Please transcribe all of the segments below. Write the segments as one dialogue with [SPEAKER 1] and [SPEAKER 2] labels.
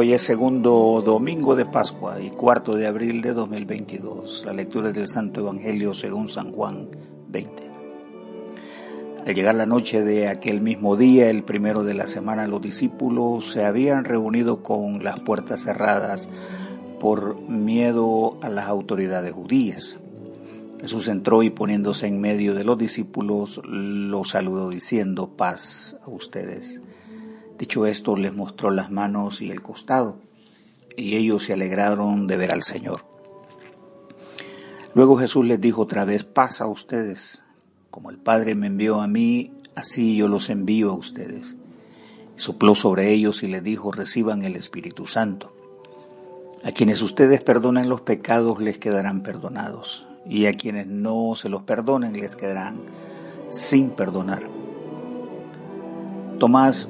[SPEAKER 1] Hoy es segundo domingo de Pascua y cuarto de abril de 2022. La lectura del Santo Evangelio según San Juan 20. Al llegar la noche de aquel mismo día, el primero de la semana, los discípulos se habían reunido con las puertas cerradas por miedo a las autoridades judías. Jesús entró y poniéndose en medio de los discípulos, los saludó diciendo, paz a ustedes. Dicho esto, les mostró las manos y el costado, y ellos se alegraron de ver al Señor. Luego Jesús les dijo otra vez, paz a ustedes, como el Padre me envió a mí, así yo los envío a ustedes. Y sopló sobre ellos y les dijo, reciban el Espíritu Santo. A quienes ustedes perdonen los pecados les quedarán perdonados, y a quienes no se los perdonen les quedarán sin perdonar. Tomás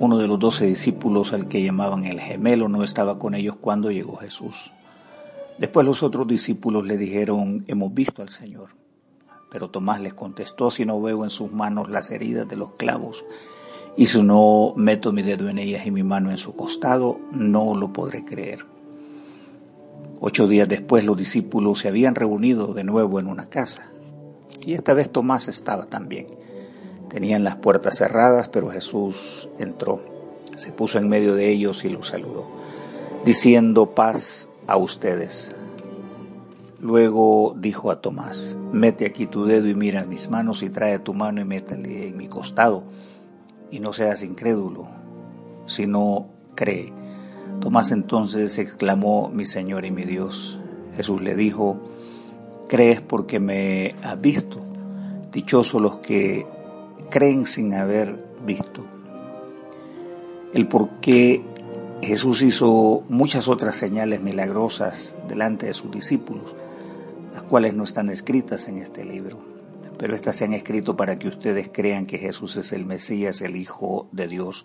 [SPEAKER 1] uno de los doce discípulos al que llamaban el gemelo no estaba con ellos cuando llegó Jesús. Después los otros discípulos le dijeron, hemos visto al Señor. Pero Tomás les contestó, si no veo en sus manos las heridas de los clavos, y si no meto mi dedo en ellas y mi mano en su costado, no lo podré creer. Ocho días después los discípulos se habían reunido de nuevo en una casa, y esta vez Tomás estaba también. Tenían las puertas cerradas, pero Jesús entró, se puso en medio de ellos y los saludó, diciendo paz a ustedes. Luego dijo a Tomás, mete aquí tu dedo y mira mis manos y trae tu mano y métale en mi costado, y no seas incrédulo, sino cree. Tomás entonces exclamó, mi Señor y mi Dios. Jesús le dijo, crees porque me has visto. Dichosos los que creen sin haber visto. El por qué Jesús hizo muchas otras señales milagrosas delante de sus discípulos, las cuales no están escritas en este libro, pero estas se han escrito para que ustedes crean que Jesús es el Mesías, el Hijo de Dios,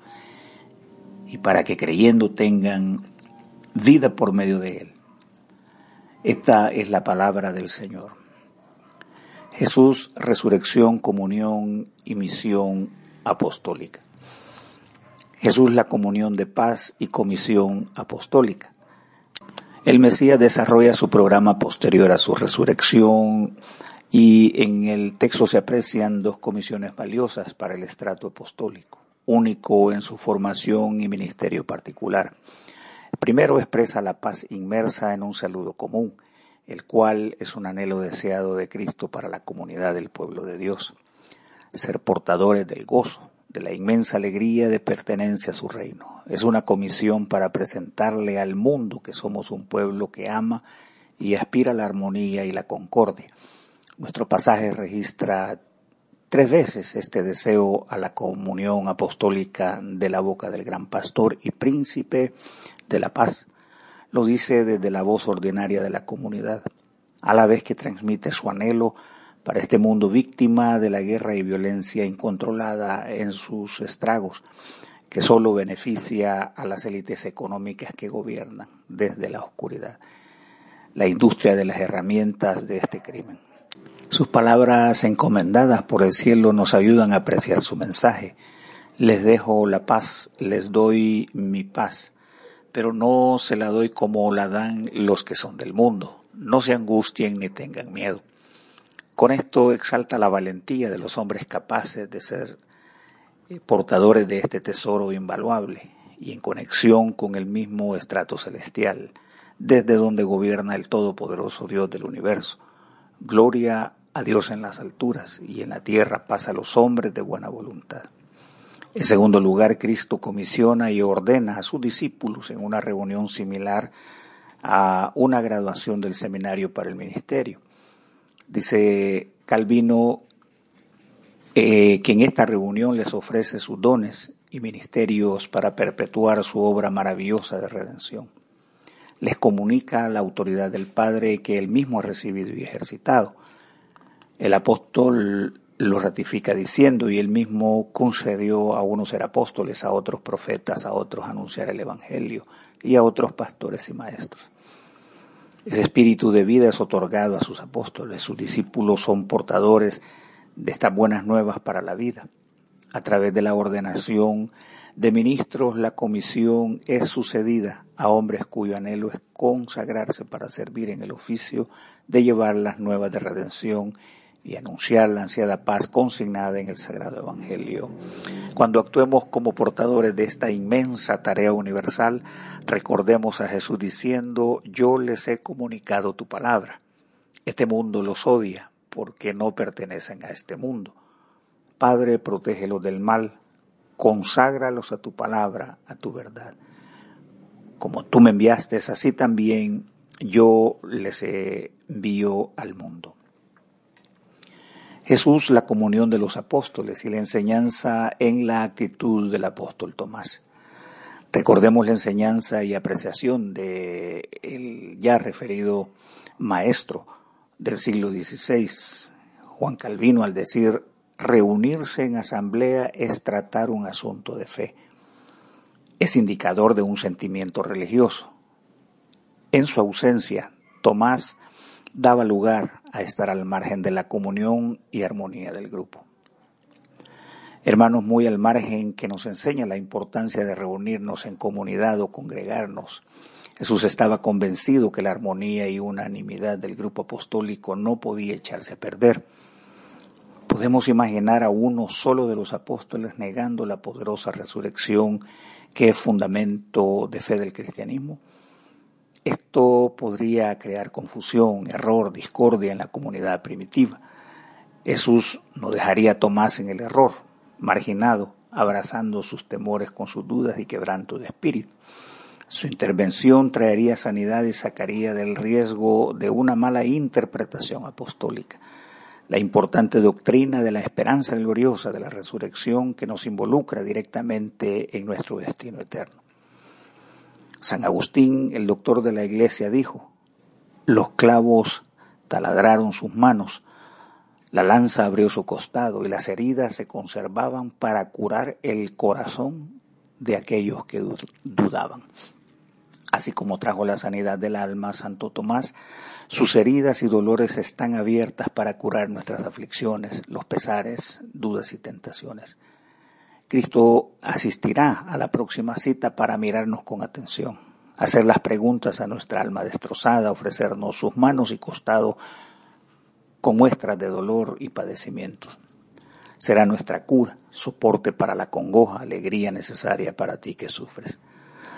[SPEAKER 1] y para que creyendo tengan vida por medio de él. Esta es la palabra del Señor. Jesús, resurrección, comunión y misión apostólica. Jesús, la comunión de paz y comisión apostólica. El Mesías desarrolla su programa posterior a su resurrección y en el texto se aprecian dos comisiones valiosas para el estrato apostólico, único en su formación y ministerio particular. primero expresa la paz inmersa en un saludo común el cual es un anhelo deseado de Cristo para la comunidad del pueblo de Dios, ser portadores del gozo, de la inmensa alegría de pertenencia a su reino. Es una comisión para presentarle al mundo que somos un pueblo que ama y aspira a la armonía y la concordia. Nuestro pasaje registra tres veces este deseo a la comunión apostólica de la boca del gran pastor y príncipe de la paz lo dice desde la voz ordinaria de la comunidad, a la vez que transmite su anhelo para este mundo víctima de la guerra y violencia incontrolada en sus estragos, que solo beneficia a las élites económicas que gobiernan desde la oscuridad, la industria de las herramientas de este crimen. Sus palabras encomendadas por el cielo nos ayudan a apreciar su mensaje. Les dejo la paz, les doy mi paz pero no se la doy como la dan los que son del mundo. No se angustien ni tengan miedo. Con esto exalta la valentía de los hombres capaces de ser eh, portadores de este tesoro invaluable y en conexión con el mismo estrato celestial, desde donde gobierna el Todopoderoso Dios del universo. Gloria a Dios en las alturas y en la tierra paz a los hombres de buena voluntad. En segundo lugar, Cristo comisiona y ordena a sus discípulos en una reunión similar a una graduación del seminario para el ministerio. Dice Calvino eh, que en esta reunión les ofrece sus dones y ministerios para perpetuar su obra maravillosa de redención. Les comunica la autoridad del Padre que él mismo ha recibido y ejercitado. El apóstol lo ratifica diciendo, y él mismo concedió a unos ser apóstoles, a otros profetas, a otros anunciar el Evangelio, y a otros pastores y maestros. Ese espíritu de vida es otorgado a sus apóstoles, sus discípulos son portadores de estas buenas nuevas para la vida, a través de la ordenación De ministros la comisión es sucedida a hombres cuyo anhelo es consagrarse para servir en el oficio de llevar las nuevas de redención y anunciar la ansiada paz consignada en el Sagrado Evangelio. Cuando actuemos como portadores de esta inmensa tarea universal, recordemos a Jesús diciendo, yo les he comunicado tu palabra. Este mundo los odia porque no pertenecen a este mundo. Padre, protégelos del mal, conságralos a tu palabra, a tu verdad. Como tú me enviaste, así también yo les envío al mundo. Jesús, la comunión de los apóstoles y la enseñanza en la actitud del apóstol Tomás. Recordemos la enseñanza y apreciación de el ya referido maestro del siglo XVI, Juan Calvino, al decir reunirse en asamblea es tratar un asunto de fe. Es indicador de un sentimiento religioso. En su ausencia, Tomás daba lugar a estar al margen de la comunión y armonía del grupo. Hermanos, muy al margen que nos enseña la importancia de reunirnos en comunidad o congregarnos, Jesús estaba convencido que la armonía y unanimidad del grupo apostólico no podía echarse a perder. Podemos imaginar a uno solo de los apóstoles negando la poderosa resurrección que es fundamento de fe del cristianismo. Esto podría crear confusión, error, discordia en la comunidad primitiva. Jesús no dejaría a Tomás en el error, marginado, abrazando sus temores con sus dudas y quebranto de espíritu. Su intervención traería sanidad y sacaría del riesgo de una mala interpretación apostólica. La importante doctrina de la esperanza gloriosa de la resurrección que nos involucra directamente en nuestro destino eterno. San Agustín, el doctor de la iglesia, dijo, los clavos taladraron sus manos, la lanza abrió su costado y las heridas se conservaban para curar el corazón de aquellos que dudaban. Así como trajo la sanidad del alma Santo Tomás, sus heridas y dolores están abiertas para curar nuestras aflicciones, los pesares, dudas y tentaciones. Cristo asistirá a la próxima cita para mirarnos con atención, hacer las preguntas a nuestra alma destrozada, ofrecernos sus manos y costado con muestras de dolor y padecimiento. Será nuestra cura, soporte para la congoja, alegría necesaria para ti que sufres.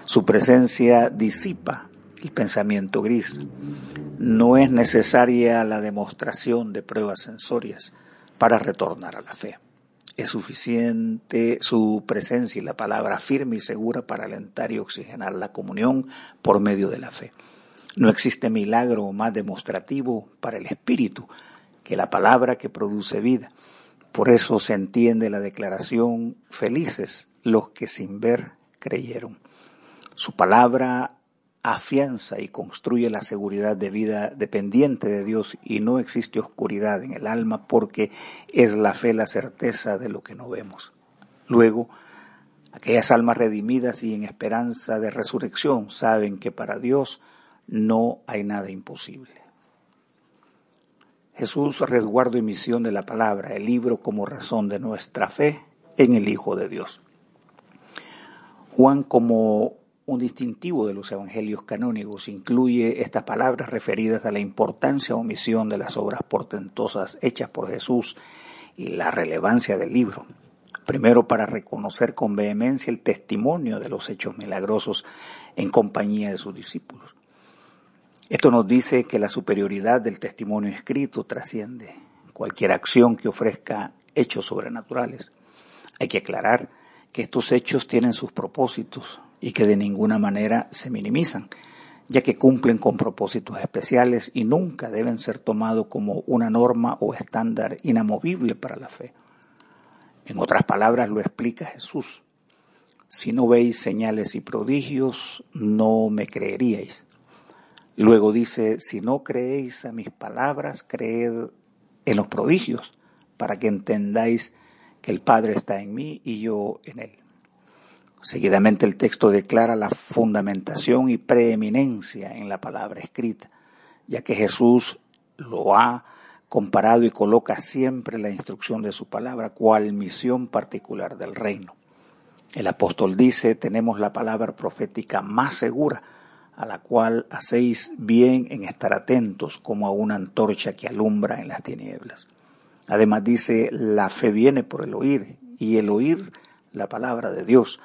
[SPEAKER 1] Su presencia disipa el pensamiento gris. No es necesaria la demostración de pruebas sensorias para retornar a la fe. Es suficiente su presencia y la palabra firme y segura para alentar y oxigenar la comunión por medio de la fe. No existe milagro más demostrativo para el espíritu que la palabra que produce vida. Por eso se entiende la declaración felices los que sin ver creyeron. Su palabra afianza y construye la seguridad de vida dependiente de Dios y no existe oscuridad en el alma porque es la fe la certeza de lo que no vemos. Luego, aquellas almas redimidas y en esperanza de resurrección saben que para Dios no hay nada imposible. Jesús, resguardo y misión de la palabra, el libro como razón de nuestra fe en el Hijo de Dios. Juan como un distintivo de los evangelios canónicos incluye estas palabras referidas a la importancia o misión de las obras portentosas hechas por Jesús y la relevancia del libro. Primero, para reconocer con vehemencia el testimonio de los hechos milagrosos en compañía de sus discípulos. Esto nos dice que la superioridad del testimonio escrito trasciende cualquier acción que ofrezca hechos sobrenaturales. Hay que aclarar que estos hechos tienen sus propósitos, y que de ninguna manera se minimizan, ya que cumplen con propósitos especiales y nunca deben ser tomados como una norma o estándar inamovible para la fe. En otras palabras lo explica Jesús. Si no veis señales y prodigios, no me creeríais. Luego dice, si no creéis a mis palabras, creed en los prodigios, para que entendáis que el Padre está en mí y yo en él. Seguidamente el texto declara la fundamentación y preeminencia en la palabra escrita, ya que Jesús lo ha comparado y coloca siempre la instrucción de su palabra cual misión particular del reino. El apóstol dice, tenemos la palabra profética más segura, a la cual hacéis bien en estar atentos como a una antorcha que alumbra en las tinieblas. Además dice, la fe viene por el oír y el oír la palabra de Dios.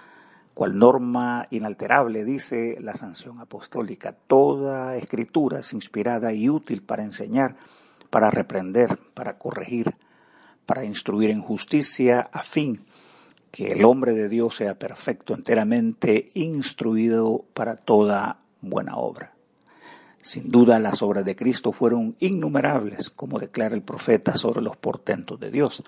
[SPEAKER 1] Cual norma inalterable dice la sanción apostólica, toda escritura es inspirada y útil para enseñar, para reprender, para corregir, para instruir en justicia, a fin que el hombre de Dios sea perfecto, enteramente instruido para toda buena obra. Sin duda las obras de Cristo fueron innumerables, como declara el profeta sobre los portentos de Dios.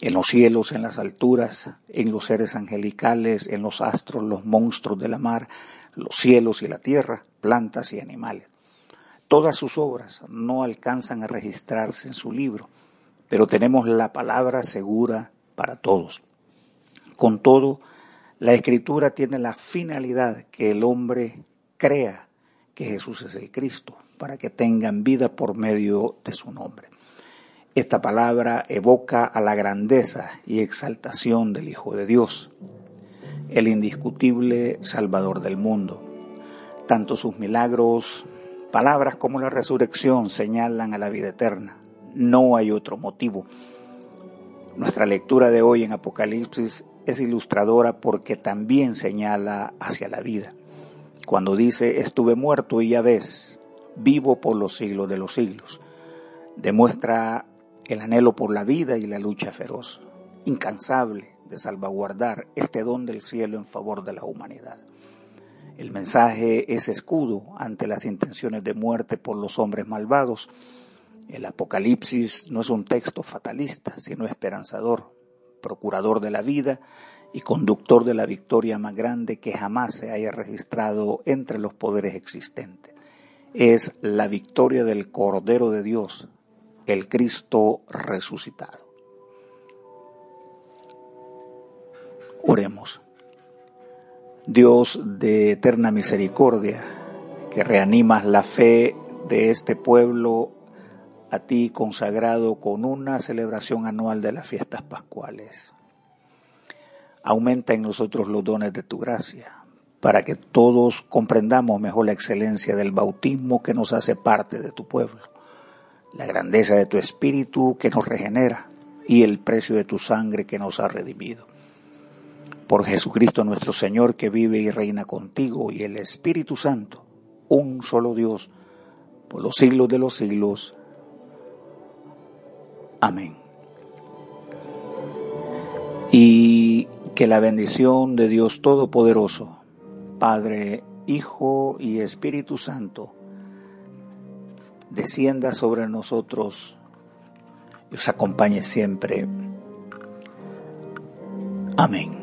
[SPEAKER 1] En los cielos, en las alturas, en los seres angelicales, en los astros, los monstruos de la mar, los cielos y la tierra, plantas y animales. Todas sus obras no alcanzan a registrarse en su libro, pero tenemos la palabra segura para todos. Con todo, la escritura tiene la finalidad que el hombre crea que Jesús es el Cristo, para que tengan vida por medio de su nombre. Esta palabra evoca a la grandeza y exaltación del Hijo de Dios, el indiscutible Salvador del mundo. Tanto sus milagros, palabras como la resurrección señalan a la vida eterna. No hay otro motivo. Nuestra lectura de hoy en Apocalipsis es ilustradora porque también señala hacia la vida cuando dice, estuve muerto y ya ves, vivo por los siglos de los siglos. Demuestra el anhelo por la vida y la lucha feroz, incansable de salvaguardar este don del cielo en favor de la humanidad. El mensaje es escudo ante las intenciones de muerte por los hombres malvados. El Apocalipsis no es un texto fatalista, sino esperanzador, procurador de la vida y conductor de la victoria más grande que jamás se haya registrado entre los poderes existentes. Es la victoria del Cordero de Dios, el Cristo resucitado. Oremos. Dios de eterna misericordia, que reanimas la fe de este pueblo a ti consagrado con una celebración anual de las fiestas pascuales Aumenta en nosotros los dones de tu gracia, para que todos comprendamos mejor la excelencia del bautismo que nos hace parte de tu pueblo, la grandeza de tu espíritu que nos regenera y el precio de tu sangre que nos ha redimido. Por Jesucristo nuestro Señor que vive y reina contigo y el Espíritu Santo, un solo Dios, por los siglos de los siglos. Amén. Y que la bendición de Dios Todopoderoso, Padre, Hijo y Espíritu Santo, descienda sobre nosotros y os acompañe siempre. Amén.